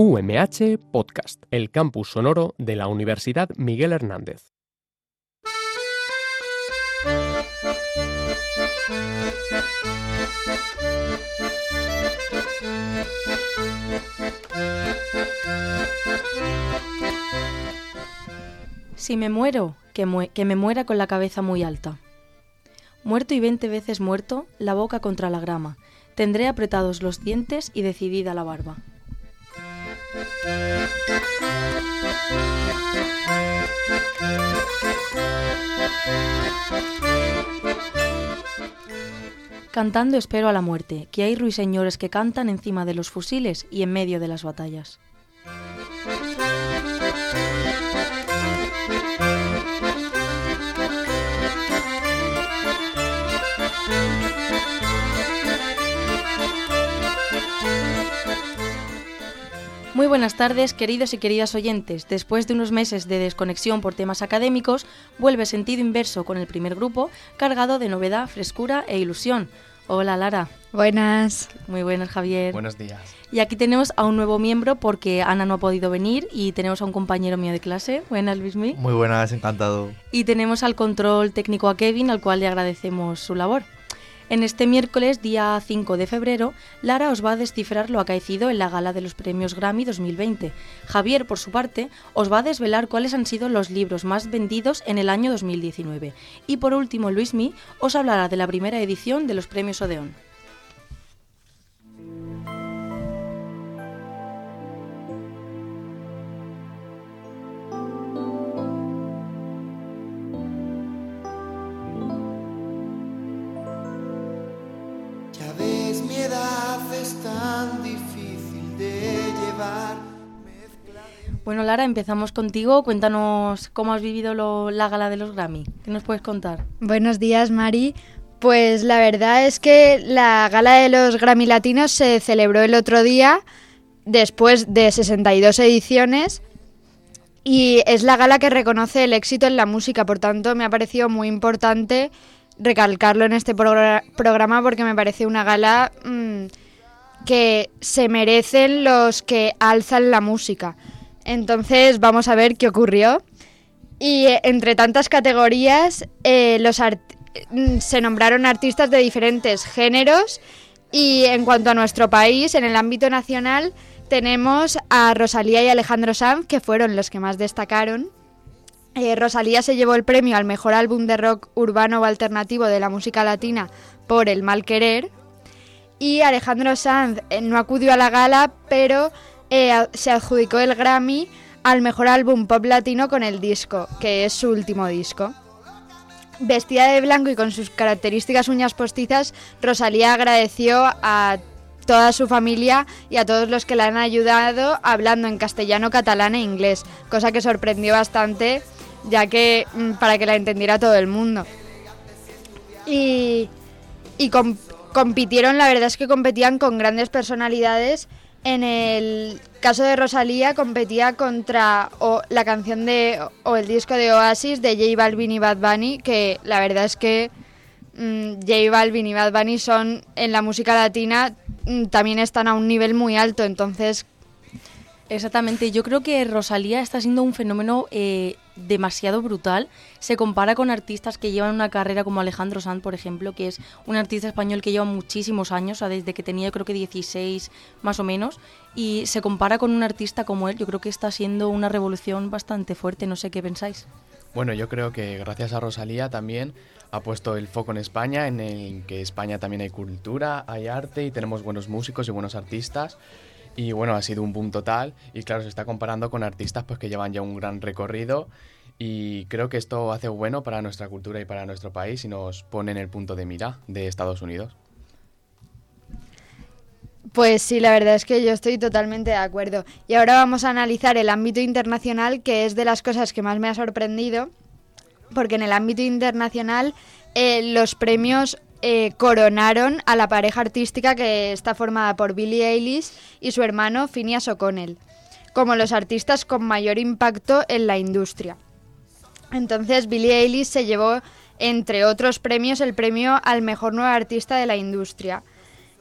UMH Podcast, el campus sonoro de la Universidad Miguel Hernández. Si me muero, que, que, me muera con la cabeza muy alta. Muerto y veinte veces muerto, la boca contra la grama. Tendré apretados los dientes y decidida la barba. Cantando espero a la muerte, que hay ruiseñores que cantan encima de los fusiles y en medio de las batallas. Muy buenas tardes, queridos y queridas oyentes. Después de unos meses de desconexión por temas académicos, vuelve sentido inverso con el primer grupo, cargado de novedad, frescura e ilusión. Hola Lara. Buenas. Muy buenas Javier. Buenos días. Y aquí tenemos a un nuevo miembro porque Ana no ha podido venir y tenemos a un compañero mío de clase. Buenas Luismi. Muy buenas, encantado. Y tenemos al control técnico a Kevin, al cual le agradecemos su labor. En este miércoles, día 5 de febrero, Lara os va a descifrar lo acaecido en la gala de los premios Grammy 2020. Javier, por su parte, os va a desvelar cuáles han sido los libros más vendidos en el año 2019. Y por último, Luismi os hablará de la primera edición de los premios Odeón. Bueno, Lara, empezamos contigo. Cuéntanos cómo has vivido la gala de los Grammy. ¿Qué nos puedes contar? Buenos días, Mari. Pues la verdad es que la gala de los Grammy Latinos se celebró el otro día, después de 62 ediciones, y es la gala que reconoce el éxito en la música. Por tanto, me ha parecido muy importante recalcarlo en este programa porque me parece una gala mm, que se merecen los que alzan la música. Entonces vamos a ver qué ocurrió. Y eh, entre tantas categorías eh, mm, se nombraron artistas de diferentes géneros y en cuanto a nuestro país, en el ámbito nacional, tenemos a Rosalía y Alejandro Sanz, que fueron los que más destacaron. Eh, Rosalía se llevó el premio al mejor álbum de rock urbano o alternativo de la música latina por El Mal Querer. Y Alejandro Sanz no acudió a la gala, pero eh, se adjudicó el Grammy al mejor álbum pop latino con el disco, que es su último disco. Vestida de blanco y con sus características uñas postizas, Rosalía agradeció a toda su familia y a todos los que la han ayudado hablando en castellano, catalán e inglés, cosa que sorprendió bastante, ya que mm, para que la entendiera todo el mundo. Y, compitieron, la verdad es que competían con grandes personalidades. En el caso de Rosalía competía contra o, la canción de o el disco de Oasis de J Balvin y Bad Bunny, que la verdad es que mm, J Balvin y Bad Bunny son en la música latina mm, también están a un nivel muy alto, entonces Exactamente, yo creo que Rosalía está siendo un fenómeno eh, demasiado brutal. Se compara con artistas que llevan una carrera como Alejandro Sanz, por ejemplo, que es un artista español que lleva muchísimos años, desde que tenía creo que 16 más o menos, y se compara con un artista como él. Yo creo que está siendo una revolución bastante fuerte, no sé qué pensáis. Bueno, yo creo que gracias a Rosalía también ha puesto el foco en España, en el que España también hay cultura, hay arte y tenemos buenos músicos y buenos artistas. Y bueno, ha sido un boom total y claro, se está comparando con artistas pues que llevan ya un gran recorrido y creo que esto hace bueno para nuestra cultura y para nuestro país y nos pone en el punto de mira de Estados Unidos. Pues sí, la verdad es que yo estoy totalmente de acuerdo. Y ahora vamos a analizar el ámbito internacional, que es de las cosas que más me ha sorprendido, porque en el ámbito internacional eh, los premios eh, coronaron a la pareja artística que está formada por Billie Eilish y su hermano Phineas O'Connell, como los artistas con mayor impacto en la industria. Entonces Billie Eilish se llevó, entre otros premios, el premio al mejor nuevo artista de la industria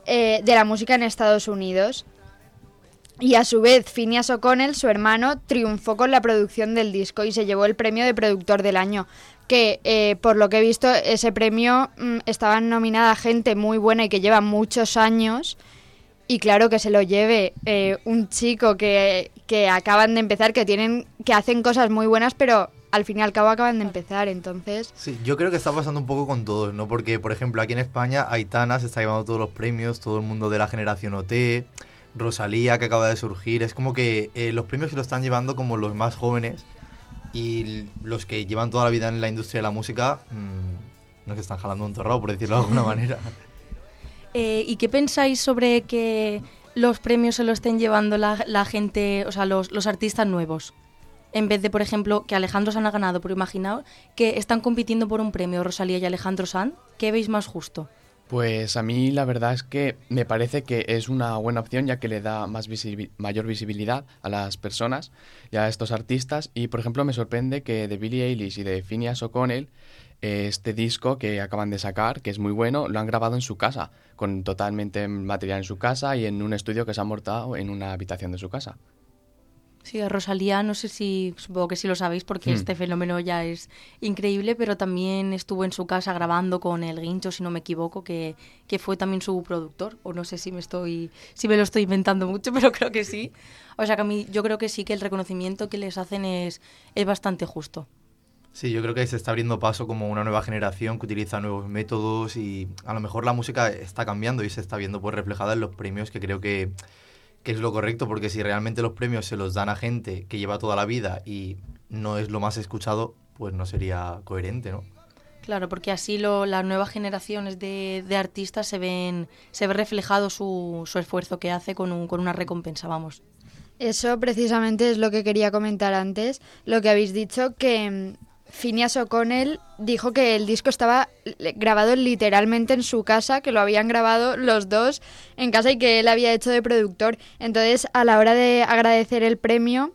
eh, de la música en Estados Unidos. Y a su vez, Phineas O'Connell, su hermano, triunfó con la producción del disco y se llevó el premio de productor del año. Que eh, por lo que he visto, ese premio mm, estaba nominada gente muy buena y que lleva muchos años. Y claro que se lo lleve eh, un chico que, que acaban de empezar, que tienen, que hacen cosas muy buenas, pero al fin y al cabo acaban de empezar, entonces... Sí, yo creo que está pasando un poco con todos, ¿no? Porque, por ejemplo, aquí en España, Aitana se está llevando todos los premios, todo el mundo de la generación OT, Rosalía que acaba de surgir, es como que eh, los premios se lo están llevando como los más jóvenes y los que llevan toda la vida en la industria de la música mmm, nos están jalando un torrado, por decirlo de alguna manera. Eh, ¿Y qué pensáis sobre que los premios se lo estén llevando la, la gente, o sea, los, los artistas nuevos? En vez de, por ejemplo, que Alejandro San ha ganado, pero imaginaos que están compitiendo por un premio Rosalía y Alejandro San, ¿qué veis más justo? Pues a mí la verdad es que me parece que es una buena opción ya que le da más mayor visibilidad a las personas y a estos artistas y por ejemplo me sorprende que de Billie Eilish y de Phineas O'Connell este disco que acaban de sacar, que es muy bueno, lo han grabado en su casa, con totalmente material en su casa y en un estudio que se ha montado en una habitación de su casa. Sí, a Rosalía, no sé si, supongo que sí lo sabéis porque hmm. este fenómeno ya es increíble, pero también estuvo en su casa grabando con el Guincho, si no me equivoco, que, que fue también su productor, o no sé si me estoy, si me lo estoy inventando mucho, pero creo que sí. O sea que a mí, yo creo que sí que el reconocimiento que les hacen es, es bastante justo. Sí, yo creo que se está abriendo paso como una nueva generación que utiliza nuevos métodos y a lo mejor la música está cambiando y se está viendo pues reflejada en los premios que creo que que es lo correcto, porque si realmente los premios se los dan a gente que lleva toda la vida y no es lo más escuchado, pues no sería coherente, ¿no? Claro, porque así lo, las nuevas generaciones de, de, artistas se ven, se ve reflejado su, su esfuerzo que hace con, un, con una recompensa, vamos. Eso precisamente es lo que quería comentar antes, lo que habéis dicho, que Phineas O'Connell dijo que el disco estaba grabado literalmente en su casa, que lo habían grabado los dos en casa y que él había hecho de productor. Entonces, a la hora de agradecer el premio,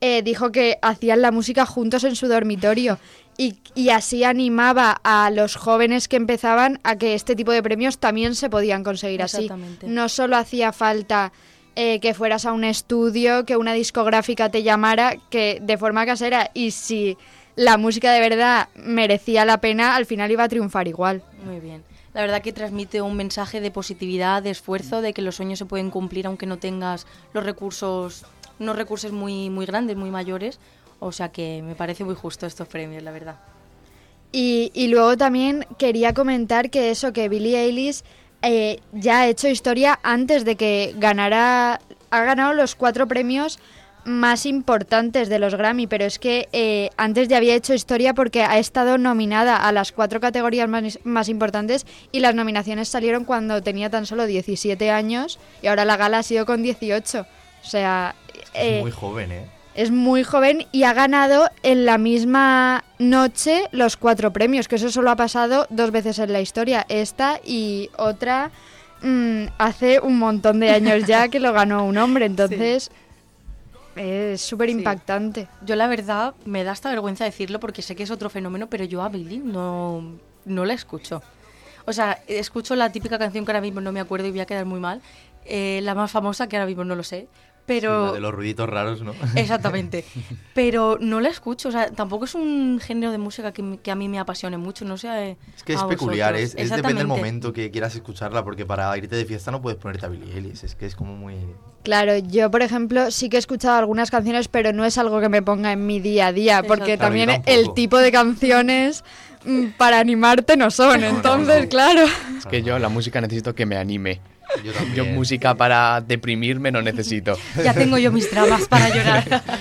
eh, dijo que hacían la música juntos en su dormitorio y, y, así animaba a los jóvenes que empezaban a que este tipo de premios también se podían conseguir así. No solo hacía falta eh, que fueras a un estudio, que una discográfica te llamara, que de forma casera y si la música de verdad merecía la pena, al final iba a triunfar igual. Muy bien. La verdad que transmite un mensaje de positividad, de esfuerzo, de que los sueños se pueden cumplir aunque no tengas los recursos, unos recursos muy, muy grandes, muy mayores. O sea que me parece muy justo estos premios, la verdad. Y, y luego también quería comentar que eso, que Billie Eilish eh, ya ha hecho historia antes de que ganara, ha ganado los cuatro premios más importantes de los Grammy, pero es que eh, antes ya había hecho historia porque ha estado nominada a las cuatro categorías más, más, importantes y las nominaciones salieron cuando tenía tan solo 17 años y ahora la gala ha sido con 18. O sea... Es eh, muy joven, ¿eh? Es muy joven y ha ganado en la misma noche los cuatro premios, que eso solo ha pasado dos veces en la historia. Esta y otra mm, hace un montón de años ya que lo ganó un hombre, entonces... Es súper impactante. Yo la verdad me da hasta vergüenza decirlo porque sé que es otro fenómeno, pero yo a Billy no, no la escucho. O sea, escucho la típica canción que ahora mismo no me acuerdo y voy a quedar muy mal. Eh, la más famosa, que ahora mismo no lo sé. Pero... de los ruiditos raros, ¿no? Exactamente. Pero no la escucho, o sea, tampoco es un género de música que, que a mí me apasione mucho, no sé. Es que es peculiar, es, es, depende del momento que quieras escucharla, porque para irte de fiesta no puedes ponerte a Billie Eilish, es que es como muy... Claro, yo por ejemplo sí que he escuchado algunas canciones, pero no es algo que me ponga en mi día a día, porque también el tipo de canciones mm, para animarte no son, entonces claro. Es que yo la música necesito que me anime. Yo, música para deprimirme no necesito. ya tengo yo mis dramas para llorar.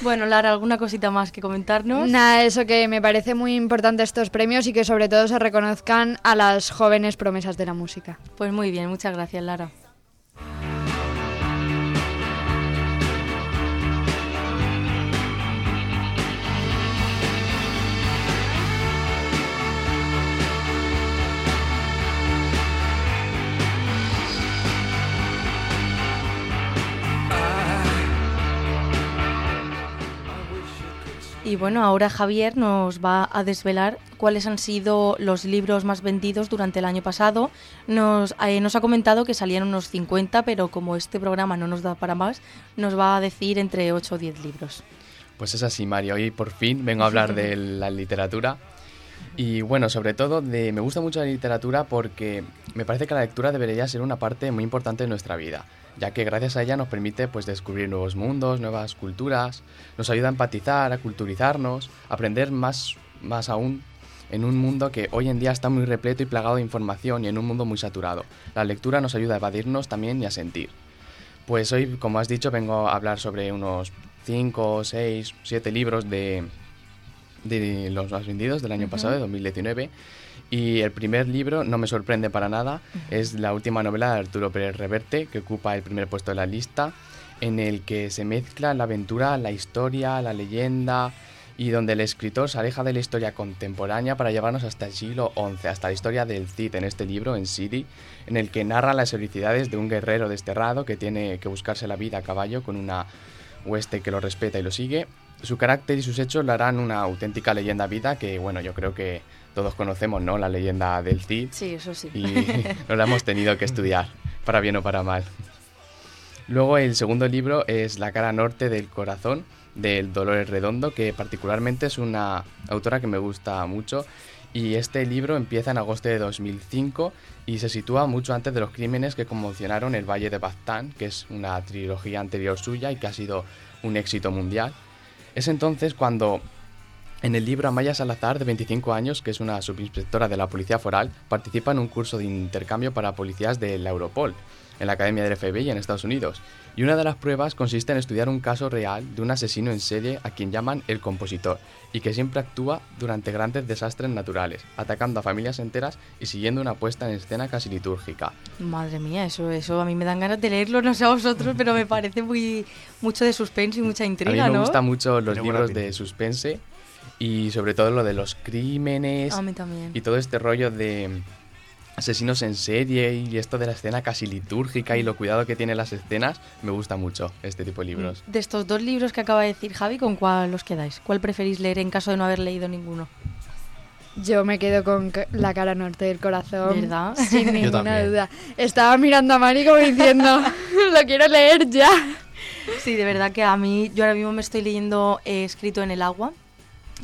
Bueno, Lara, ¿alguna cosita más que comentarnos? Nada, eso que me parece muy importante estos premios y que sobre todo se reconozcan a las jóvenes promesas de la música. Pues muy bien, muchas gracias, Lara. Y bueno, ahora Javier nos va a desvelar cuáles han sido los libros más vendidos durante el año pasado. Nos, eh, nos ha comentado que salían unos 50, pero como este programa no nos da para más, nos va a decir entre 8 o 10 libros. Pues es así, Mario. Hoy por fin vengo a hablar de la literatura. Y bueno, sobre todo de, me gusta mucho la literatura porque me parece que la lectura debería ser una parte muy importante de nuestra vida ya que gracias a ella nos permite pues, descubrir nuevos mundos, nuevas culturas, nos ayuda a empatizar, a culturizarnos, aprender más, más aún en un mundo que hoy en día está muy repleto y plagado de información y en un mundo muy saturado. La lectura nos ayuda a evadirnos también y a sentir. Pues hoy, como has dicho, vengo a hablar sobre unos 5, 6, 7 libros de, de los más vendidos del año pasado, de 2019. Y el primer libro, no me sorprende para nada, es la última novela de Arturo Pérez Reverte, que ocupa el primer puesto de la lista, en el que se mezcla la aventura, la historia, la leyenda, y donde el escritor se aleja de la historia contemporánea para llevarnos hasta el siglo XI, hasta la historia del Cid en este libro, en Sidi, en el que narra las heroicidades de un guerrero desterrado que tiene que buscarse la vida a caballo con una hueste que lo respeta y lo sigue. Su carácter y sus hechos le harán una auténtica leyenda vida que, bueno, yo creo que todos conocemos, ¿no? La leyenda del Cid. Sí, eso sí. Y nos la hemos tenido que estudiar, para bien o para mal. Luego el segundo libro es La cara norte del corazón, del Dolores Redondo, que particularmente es una autora que me gusta mucho. Y este libro empieza en agosto de 2005 y se sitúa mucho antes de los crímenes que conmocionaron el Valle de Baztán, que es una trilogía anterior suya y que ha sido un éxito mundial. Es entonces cuando en el libro, Amaya Salazar, de 25 años, que es una subinspectora de la Policía Foral, participa en un curso de intercambio para policías de la Europol, en la Academia del FBI en Estados Unidos. Y una de las pruebas consiste en estudiar un caso real de un asesino en serie a quien llaman el compositor, y que siempre actúa durante grandes desastres naturales, atacando a familias enteras y siguiendo una puesta en escena casi litúrgica. Madre mía, eso, eso a mí me dan ganas de leerlo, no sé a vosotros, pero me parece muy mucho de suspense y mucha intriga, a mí me ¿no? gustan mucho los libros de suspense y sobre todo lo de los crímenes A mí también. y todo este rollo de asesinos en serie y esto de la escena casi litúrgica y lo cuidado que tiene las escenas, me gusta mucho este tipo de libros. De estos dos libros que acaba de decir Javi, ¿con cuál os quedáis? ¿Cuál preferís leer en caso de no haber leído ninguno? Yo me quedo con la cara norte del corazón. ¿Verdad? Sin ninguna duda. Estaba mirando a Mari como diciendo, lo quiero leer ya. Sí, de verdad que a mí, yo ahora mismo me estoy leyendo eh, Escrito en el agua,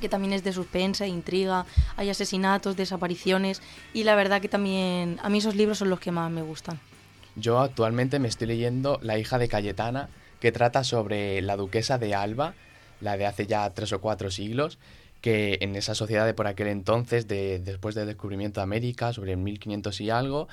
que también es de suspense, intriga, hay asesinatos, desapariciones, y la verdad que también a mí esos libros son los que más me gustan. Yo actualmente me estoy leyendo La hija de Cayetana, que trata sobre la duquesa de Alba, la de hace ya tres o cuatro siglos, que en esa sociedad de por aquel entonces, de, después del descubrimiento de América, sobre el 1500 y algo,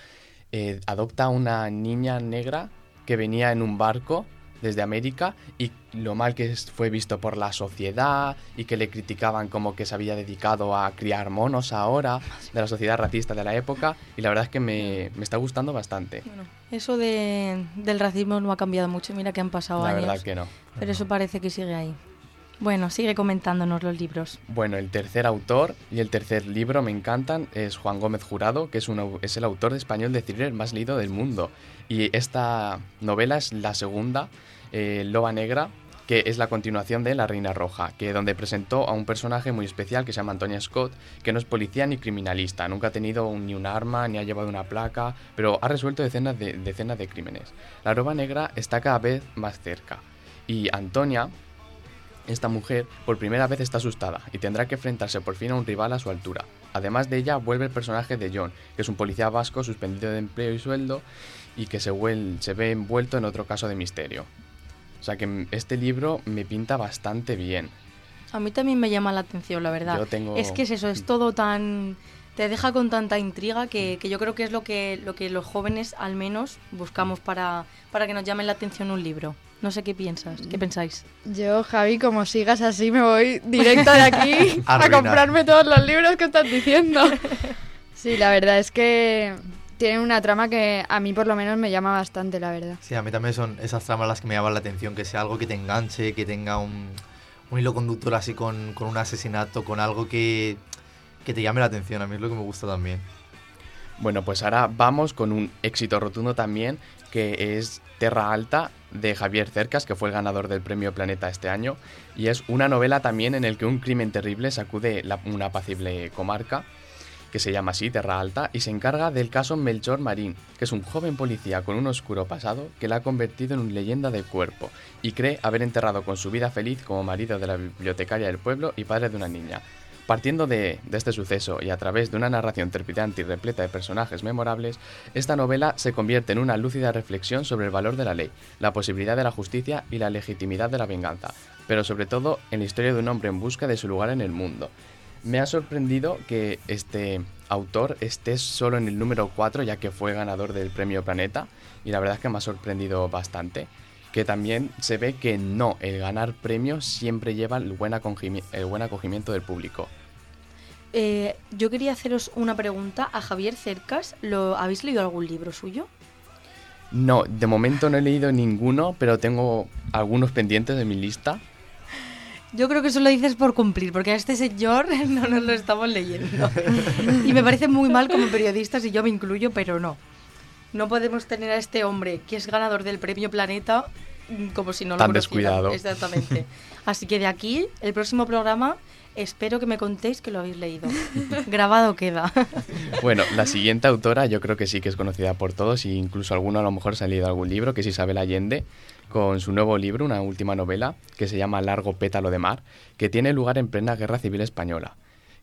eh, adopta una niña negra que venía en un barco desde América y lo mal que fue visto por la sociedad y que le criticaban como que se había dedicado a criar monos ahora, de la sociedad racista de la época, y la verdad es que me, me está gustando bastante. Bueno, eso de, del racismo no ha cambiado mucho, mira que han pasado La años, verdad que no. pero eso parece que sigue ahí. Bueno, sigue comentándonos los libros. Bueno, el tercer autor y el tercer libro me encantan es Juan Gómez Jurado, que es, un es el autor de español de thriller más leído del mundo. Y esta novela es la segunda, eh, Loba Negra, que es la continuación de La Reina Roja, que donde presentó a un personaje muy especial que se llama Antonia Scott, que no es policía ni criminalista, nunca ha tenido ni un arma, ni ha llevado una placa, pero ha resuelto decenas de, decenas de crímenes. La Loba Negra está cada vez más cerca. Y Antonia, esta mujer por primera vez está asustada y tendrá que enfrentarse por fin a un rival a su altura. Además de ella vuelve el personaje de John, que es un policía vasco suspendido de empleo y sueldo y que se ve envuelto en otro caso de misterio. O sea que mm, este libro me pinta bastante bien. A mí también me llama la atención, la verdad. Yo tengo- Es que es eso, es todo tan... Te deja con tanta intriga que, que yo creo que es lo que, lo que los jóvenes al menos buscamos para, para que nos llame la atención un libro. No sé qué piensas, qué pensáis. Yo, Javi, como sigas así, me voy directo de aquí A comprarme todos los libros que estás diciendo. Sí, la verdad es que tiene una trama que a mí por lo menos me llama bastante, la verdad. Sí, a mí también son esas tramas las que me llaman la atención, que sea algo que te enganche, que tenga un, un hilo conductor así con, con un asesinato, con algo que, que te llame la atención. A mí es lo que me gusta también. Bueno, pues ahora vamos con un éxito rotundo también, que es Terra Alta, de Javier Cercas, que fue el ganador del premio Planeta este año, y es una novela también en el que un crimen terrible sacude la- una apacible comarca, que se llama así, Terra Alta, y se encarga del caso Melchor Marín, que es un joven policía con un oscuro pasado que la ha convertido en una leyenda de cuerpo, y cree haber enterrado con su vida feliz como marido de la bibliotecaria del pueblo y padre de una niña. Partiendo de, de este suceso y a través de una narración trepidante y repleta de personajes memorables, esta novela se convierte en una lúcida reflexión sobre el valor de la ley, la posibilidad de la justicia y la legitimidad de la venganza, pero sobre todo en la historia de un hombre en busca de su lugar en el mundo. Me ha sorprendido que este autor esté solo en el número 4 ya que fue ganador del premio Planeta y la verdad es que me ha sorprendido bastante que también se ve que no, el ganar premios siempre lleva el buen, el buen acogimiento del público. Eh, yo quería haceros una pregunta a Javier Cercas. ¿Lo, ¿Habéis leído algún libro suyo? No, de momento no he leído ninguno, pero tengo algunos pendientes de mi lista. Yo creo que eso lo dices por cumplir, porque a este señor no nos lo estamos leyendo. Y me parece muy mal como periodistas, y yo me incluyo, pero no. No podemos tener a este hombre, que es ganador del premio Planeta, mm, como si no lo Tan conociéramos. descuidado. Exactamente. Así que de aquí, el próximo programa, espero que me contéis que lo habéis leído. Grabado queda. Bueno, la siguiente autora yo creo que sí que es conocida por todos e incluso alguno a lo mejor se ha leído algún libro, que es Isabel Allende, con su nuevo libro, una última novela, que se llama Largo pétalo de mar, que tiene lugar en plena Guerra Civil Española,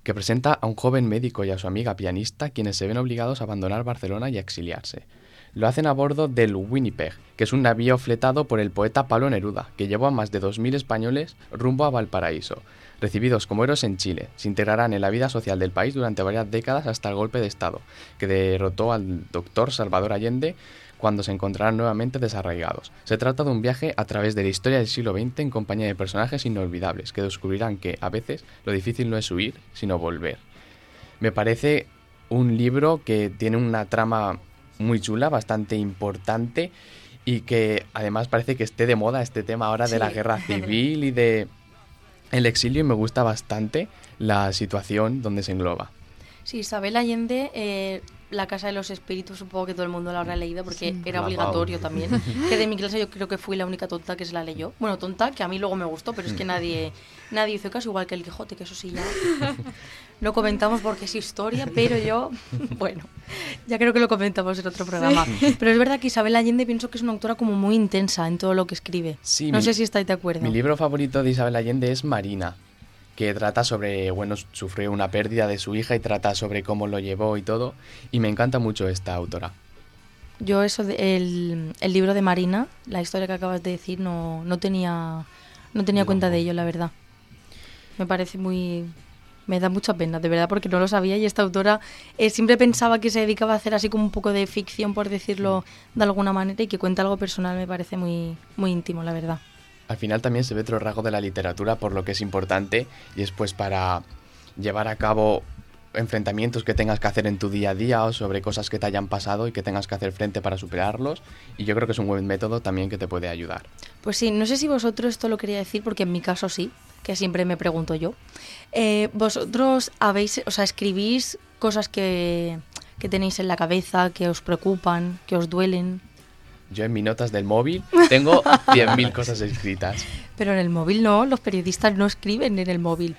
que presenta a un joven médico y a su amiga pianista quienes se ven obligados a abandonar Barcelona y a exiliarse. Lo hacen a bordo del Winnipeg, que es un navío fletado por el poeta Pablo Neruda, que llevó a más de 2.000 españoles rumbo a Valparaíso. Recibidos como héroes en Chile, se integrarán en la vida social del país durante varias décadas hasta el golpe de Estado, que derrotó al doctor Salvador Allende cuando se encontrarán nuevamente desarraigados. Se trata de un viaje a través de la historia del siglo XX en compañía de personajes inolvidables, que descubrirán que, a veces, lo difícil no es huir, sino volver. Me parece un libro que tiene una trama muy chula, bastante importante y que además parece que esté de moda este tema ahora de la guerra civil y de el exilio y me gusta bastante la situación donde se engloba. Sí, Isabel Allende, eh, La Casa de los Espíritus, supongo que todo el mundo la habrá leído porque era La obligatorio Pau. también. Que de mi clase yo creo que fui la única tonta que se la leyó. Bueno, tonta, que a mí luego me gustó, pero es que nadie, nadie hizo caso, igual que el Quijote, que eso sí ya no comentamos porque es historia, pero yo, bueno, ya creo que lo comentamos en otro programa. Pero es verdad que Isabel Allende pienso que es una autora como muy intensa en todo lo que escribe. Sí, no mi- sé si estáis de acuerdo. Mi libro favorito de Isabel Allende es Marina, que trata sobre, bueno, sufrió una pérdida de su hija y trata sobre cómo lo llevó y todo, y me encanta mucho esta autora. Yo eso, de- el, el libro de Marina, la historia que acabas de decir, no, no tenía, no tenía cuenta de ello, la verdad. Me parece muy... Me da mucha pena, de verdad, porque no lo sabía y esta autora eh, siempre pensaba que se dedicaba a hacer así como un poco de ficción, por decirlo de alguna manera, y que cuenta algo personal me parece muy, muy íntimo, la verdad. Al final también se ve otro rasgo de la literatura por lo que es importante y es pues para llevar a cabo enfrentamientos que tengas que hacer en tu día a día o sobre cosas que te hayan pasado y que tengas que hacer frente para superarlos y yo creo que es un buen método también que te puede ayudar. Pues sí, no sé si vosotros esto lo quería decir, porque en mi caso sí, que siempre me pregunto yo. Eh, vosotros habéis, o sea, escribís cosas que, que tenéis en la cabeza, que os preocupan, que os duelen, Yo en mis notas del móvil tengo 100.000 cosas escritas. pero en el móvil no, los periodistas no escriben en el móvil.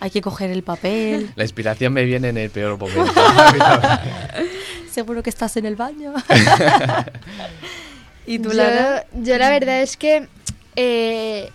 Hay que coger el papel. La inspiración me viene en el peor momento. Seguro que estás en el baño. ¿Y tú, yo, la verdad es que eh,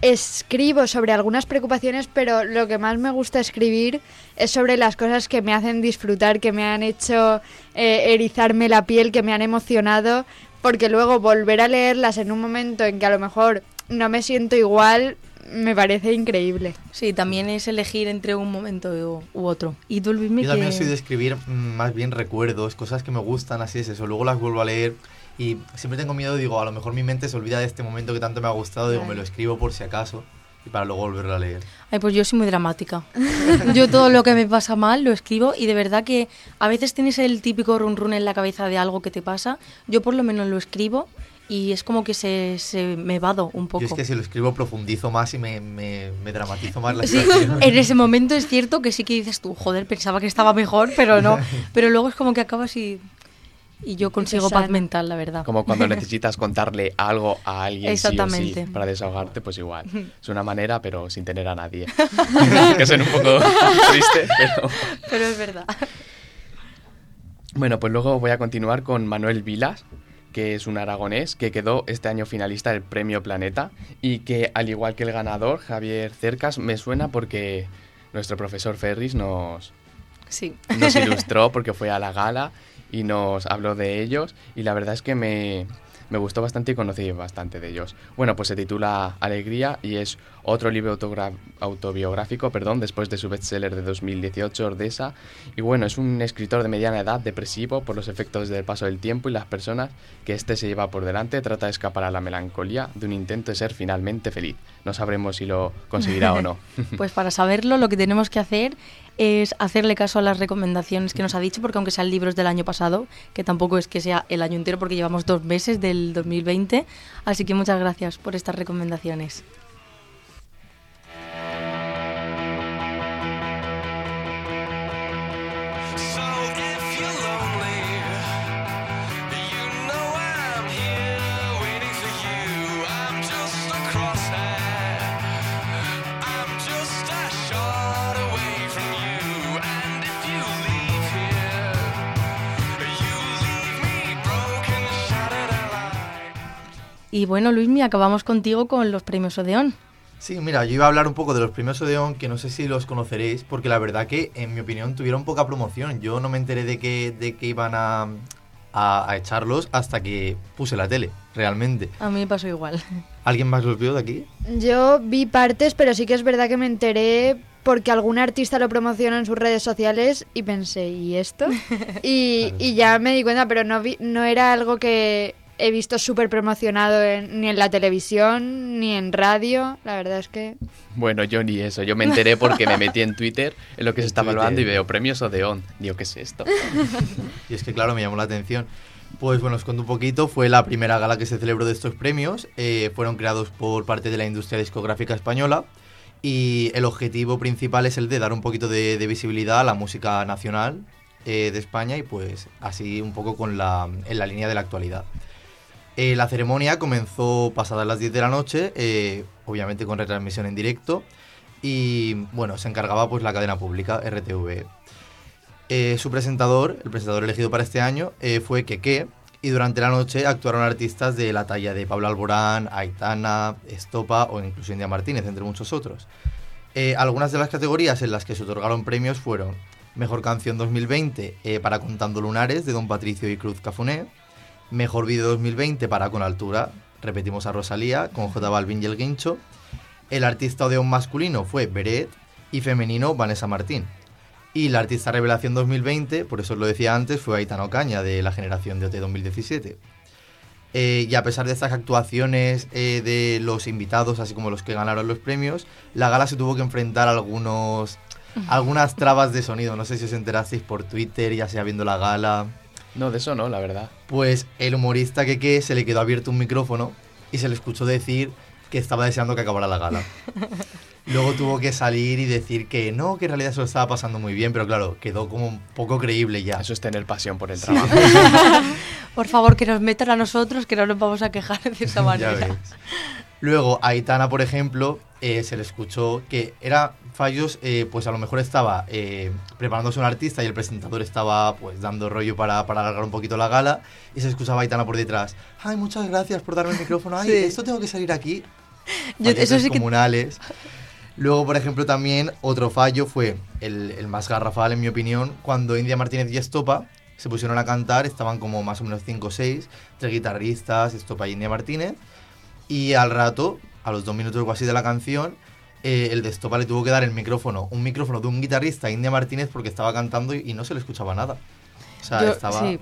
escribo sobre algunas preocupaciones, pero lo que más me gusta escribir es sobre las cosas que me hacen disfrutar, que me han hecho eh, erizarme la piel, que me han emocionado, porque luego volver a leerlas en un momento en que a lo mejor no me siento igual, me parece increíble. Sí, también es elegir entre un momento u, u otro. ¿Y tú, Luismi, Yo también que- soy de escribir mm, más bien recuerdos, cosas que me gustan, así es eso. Luego las vuelvo a leer y siempre tengo miedo, digo, a lo mejor mi mente se olvida de este momento que tanto me ha gustado, digo, me lo escribo por si acaso y para luego volverlo a leer. Ay, pues yo soy muy dramática. Yo todo lo que me pasa mal lo escribo y de verdad que a veces tienes el típico run run en la cabeza de algo que te pasa. Yo por lo menos lo escribo y es como que se, se me vado un poco. Yo es que si lo escribo profundizo más y me, me, me dramatizo más la Sí, situación. en ese momento es cierto que sí que dices tú, joder, pensaba que estaba mejor, pero no. Pero luego es como que acabas y, Y yo consigo paz mental, la verdad. Como cuando necesitas contarle algo a alguien sí o sí Exactamente. para desahogarte, pues igual. Es una manera, pero sin tener a nadie. que suena un poco triste, pero... Pero es verdad. Bueno, pues luego voy a continuar con Manuel Vilas, que es un aragonés que quedó este año finalista del Premio Planeta y que, al igual que el ganador, Javier Cercas, me suena porque nuestro profesor Ferris nos, Sí. nos ilustró porque fue a la gala y nos habló de ellos y la verdad es que me, me gustó bastante y conocí bastante de ellos. Bueno, pues se titula Alegría y es otro libro autobiográfico, perdón, después de su bestseller de 2018, Ordesa. Y bueno, es un escritor de mediana edad, depresivo por los efectos del paso del tiempo y las personas que éste se lleva por delante, trata de escapar a la melancolía de un intento de ser finalmente feliz. No sabremos si lo conseguirá o no. Pues para saberlo, lo que tenemos que hacer es hacerle caso a las recomendaciones que nos ha dicho, porque aunque sean libros del año pasado, que tampoco es que sea el año entero, porque llevamos dos meses del 2020, así que muchas gracias por estas recomendaciones. Y bueno, Luismi, acabamos contigo con los premios Odeón. Sí, mira, yo iba a hablar un poco de los premios Odeón, que no sé si los conoceréis, porque la verdad que, en mi opinión, tuvieron poca promoción. Yo no me enteré de que, de que iban a, a, a echarlos hasta que puse la tele, realmente. A mí me pasó igual. ¿Alguien más los vio de aquí? Yo vi partes, pero sí que es verdad que me enteré porque algún artista lo promocionó en sus redes sociales y pensé, ¿y esto? Y, y ya me di cuenta, pero no, vi, no era algo que he visto súper promocionado en- ni en la televisión ni en radio. La verdad es que... Bueno, yo ni eso. Yo me enteré porque me metí en Twitter en lo que se está Twitter. evaluando y veo premios Odeón. Digo, ¿qué es esto? Y es que, claro, me llamó la atención. Pues bueno, os cuento un poquito. Fue la primera gala que se celebró de estos premios. eh, fueron creados por parte de la industria discográfica española. Y el objetivo principal es el de dar un poquito de, de visibilidad a la música nacional eh, de España y pues así un poco con la, en la línea de la actualidad. Eh, la ceremonia comenzó pasadas las 10 de la noche, eh, obviamente con retransmisión en directo. Y bueno, se encargaba pues la cadena pública, RTV. Eh, su presentador, el presentador elegido para este año, fue Keke. Y durante la noche actuaron artistas de la talla de Pablo Alborán, Aitana, Estopa o incluso India Martínez, entre muchos otros. Algunas de las categorías en las que se otorgaron premios fueron Mejor Canción 2020 eh, para Contando Lunares de Don Patricio y Cruz Cafuné, Mejor Vídeo 2020 para Con Altura, repetimos a Rosalía, con J Balvin y El Guincho, el artista Odeón masculino fue Beret y femenino Vanessa Martín. Y la artista revelación 2020, por eso os lo decía antes, fue Aitana Ocaña de la generación de OT 2017. Eh, y a pesar de estas actuaciones eh, de los invitados, así como los que ganaron los premios, la gala se tuvo que enfrentar a algunos, algunas trabas de sonido. No sé si os enterasteis por Twitter, ya sea viendo la gala. No, de eso no, la verdad. Pues el humorista que que se le quedó abierto un micrófono y se le escuchó decir que estaba deseando que acabara la gala. Luego tuvo que salir y decir que no, que en realidad se lo estaba pasando muy bien, pero claro, quedó como un poco creíble ya. Eso es tener pasión por el trabajo. Por favor, que nos metan a nosotros, que no nos vamos a quejar de esa manera. Luego, a Aitana, por ejemplo, eh, se le escuchó que era fallos, eh, pues a lo mejor estaba eh, preparándose un artista y el presentador estaba pues dando rollo para, para alargar un poquito la gala y se escuchaba a Aitana por detrás. Ay, muchas gracias por darme el micrófono. Ay, Sí. esto tengo que salir aquí. Yo- eso que comunales. Luego, por ejemplo, también otro fallo fue el, el más garrafal, en mi opinión, cuando India Martínez y Estopa se pusieron a cantar, estaban como más o menos 5 o 6, tres guitarristas, Estopa y India Martínez, y al rato, a los dos minutos o así de la canción, eh, el de Estopa le tuvo que dar el micrófono, un micrófono de un guitarrista, a India Martínez, porque estaba cantando y, y no se le escuchaba nada. O sea, Yo- estaba... sí.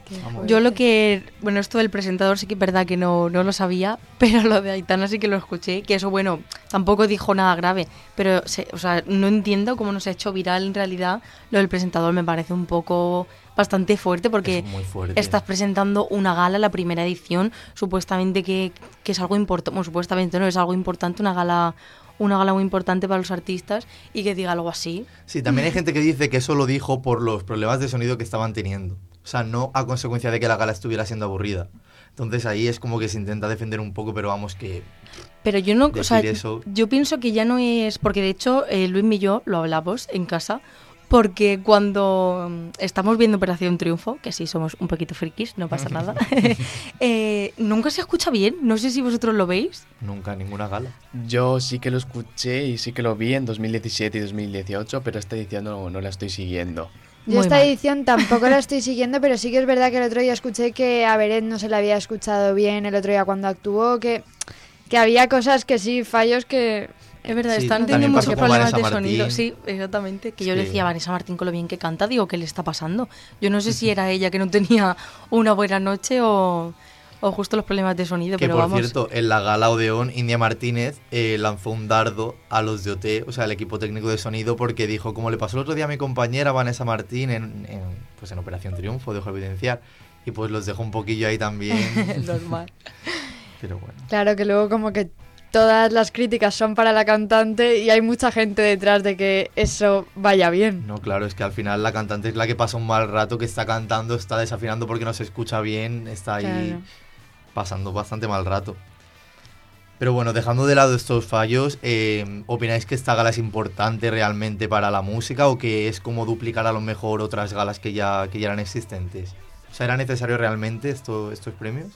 Yo lo que, bueno, esto del presentador sí que es verdad que no, no lo sabía, pero lo de Aitana sí que lo escuché, que eso, bueno, tampoco dijo nada grave, pero, se- o sea, no entiendo cómo no se ha hecho viral en realidad. Lo del presentador me parece un poco bastante fuerte porque Es fuerte. estás presentando una gala, la primera edición, supuestamente que, que es algo importante, bueno, supuestamente no, es algo importante, una gala una gala muy importante para los artistas y que diga algo así. Sí, también hay gente que dice que eso lo dijo por los problemas de sonido que estaban teniendo. O sea, no a consecuencia de que la gala estuviera siendo aburrida. Entonces ahí es como que se intenta defender un poco, pero vamos que... Pero yo no, o sea, eso- yo pienso que ya no es, porque de hecho eh, Luis y yo lo hablamos en casa, porque cuando mm, estamos viendo Operación Triunfo, que sí somos un poquito frikis, no pasa nada, eh, nunca se escucha bien, no sé si vosotros lo veis. Nunca ninguna gala. Yo sí que lo escuché y sí que lo vi en 2017 y 2018, pero esta edición no, no la estoy siguiendo. Yo Muy esta mal. edición tampoco la estoy siguiendo, pero sí que es verdad que el otro día escuché que a Beret no se le había escuchado bien el otro día cuando actuó, que, que había cosas que sí, fallos que... Es verdad, Sí, están teniendo muchos problemas de sonido. Sí, exactamente. Que yo Sí. le decía a Vanessa Martín con lo bien que canta, digo, ¿qué le está pasando? Yo no sé si era ella que no tenía una buena noche o, o justo los problemas de sonido, Que pero por vamos. cierto, en la gala Odeón, India Martínez eh, lanzó un dardo a los de OT, o sea, al equipo técnico de sonido, porque dijo, como le pasó el otro día a mi compañera Vanessa Martín en, en, pues en Operación Triunfo, dejo evidenciar, y pues los dejó un poquillo ahí también. Normal. Pero bueno. Claro que luego como que todas las críticas son para la cantante y hay mucha gente detrás de que eso vaya bien. No, claro, es que al final la cantante es la que pasa un mal rato, que está cantando, está desafinando porque no se escucha bien, está ahí Claro. pasando bastante mal rato. Pero bueno, dejando de lado estos fallos, eh, ¿opináis que esta gala es importante realmente para la música o que es como duplicar a lo mejor otras galas que ya, que ya eran existentes? O sea, ¿era necesario realmente esto, estos premios?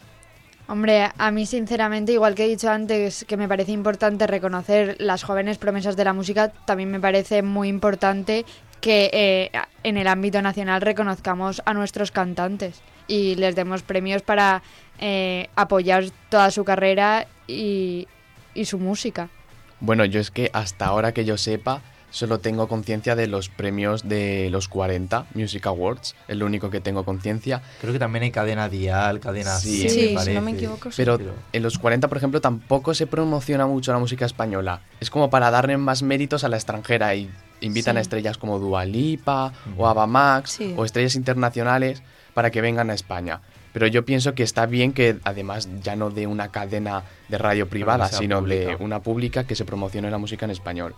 Hombre, a mí sinceramente, igual que he dicho antes, que me parece importante reconocer las jóvenes promesas de la música, también me parece muy importante que eh, en el ámbito nacional reconozcamos a nuestros cantantes y les demos premios para eh, apoyar toda su carrera y, y su música. Bueno, yo es que hasta ahora que yo sepa, solo tengo conciencia de los premios de los 40 Music Awards, es lo único que tengo conciencia. Creo que también hay cadena dial, cadena Sí. 100, Sí, me si parece. no me equivoco, sí. Pero en los 40, por ejemplo, tampoco se promociona mucho la música española. Es como para darle más méritos a la extranjera y invitan Sí. a estrellas como Dua Lipa o Ava Max Sí. o estrellas internacionales para que vengan a España. Pero yo pienso que está bien que además ya no de una cadena de radio privada, sino de una pública que se promocione la música en español.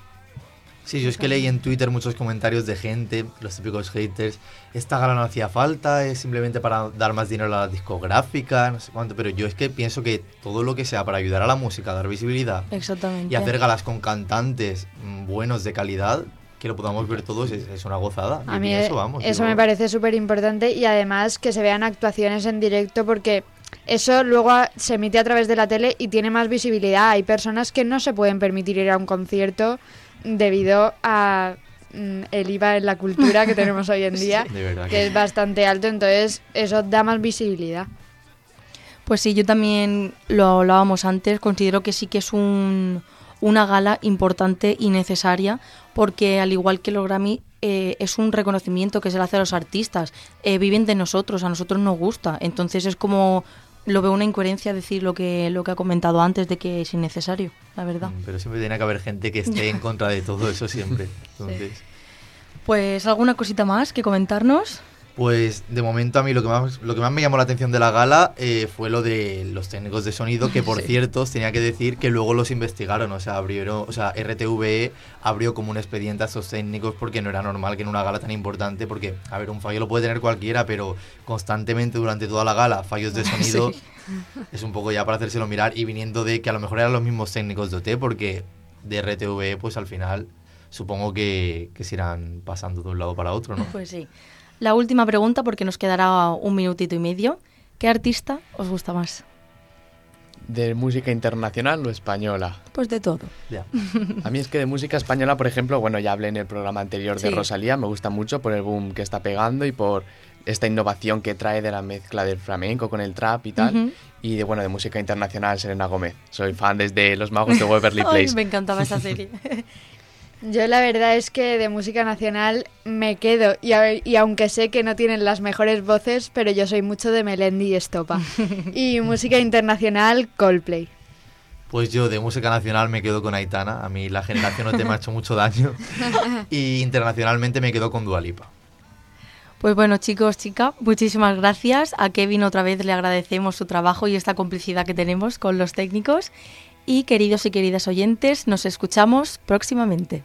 Sí, yo es que leí en Twitter muchos comentarios de gente, los típicos haters, esta gala no hacía falta, es simplemente para dar más dinero a la discográfica, no sé cuánto, pero yo es que pienso que todo lo que sea para ayudar a la música, dar visibilidad Exactamente. y hacer galas con cantantes mm, buenos de calidad, que lo podamos ver todos, es, es una gozada. A mí eso, vamos, eso me parece súper importante y además que se vean actuaciones en directo porque eso luego se emite a través de la tele y tiene más visibilidad. Hay personas que no se pueden permitir ir a un concierto debido a mm, el IVA en la cultura que tenemos hoy en día, que es bastante alto, entonces eso da más visibilidad. Pues sí, yo también lo hablábamos antes, considero que sí que es un, una gala importante y necesaria porque al igual que los Grammy eh, es un reconocimiento que se le hace a los artistas, Eh, viven de nosotros, a nosotros nos gusta, entonces es como lo veo una incoherencia decir lo que lo que ha comentado antes de que es innecesario, la verdad. Mm, Pero siempre tiene que haber gente que esté en contra de todo eso siempre. Entonces, Pues alguna cosita más que comentarnos. Pues de momento a mí lo que más, lo que más me llamó la atención de la gala eh, fue lo de los técnicos de sonido, que por Sí. cierto os tenía que decir que luego los investigaron, o sea, abrieron, o sea, RTVE abrió como un expediente a estos técnicos porque no era normal que en una gala tan importante, porque, a ver, un fallo lo puede tener cualquiera, pero constantemente durante toda la gala, fallos de sonido, Sí. es un poco ya para hacérselo mirar y viniendo de que a lo mejor eran los mismos técnicos de OT, porque de RTVE, pues al final supongo que, que se irán pasando de un lado para otro, ¿no? Pues sí. La última pregunta, porque nos quedará un minutito y medio. ¿Qué artista os gusta más? ¿De música internacional o española? Pues de todo. Ya. A mí es que de música española, por ejemplo, bueno, ya hablé en el programa anterior de Sí. Rosalía, me gusta mucho por el boom que está pegando y por esta innovación que trae de la mezcla del flamenco con el trap y tal. Y de, bueno, de música internacional, Selena Gómez. Soy fan desde Los Magos de Waverly Ay, Place. me encantaba esa serie. Yo la verdad es que de música nacional me quedo y, a- y aunque sé que no tienen las mejores voces, pero yo soy mucho de Melendi y Estopa. y música internacional, Coldplay. Pues yo de música nacional me quedo con Aitana. A mí la generación OT me ha hecho mucho daño. Y internacionalmente me quedo con Dualipa. Pues bueno, chicos, chicas, muchísimas gracias. A Kevin otra vez le agradecemos su trabajo y esta complicidad que tenemos con los técnicos. Y queridos y queridas oyentes, nos escuchamos próximamente.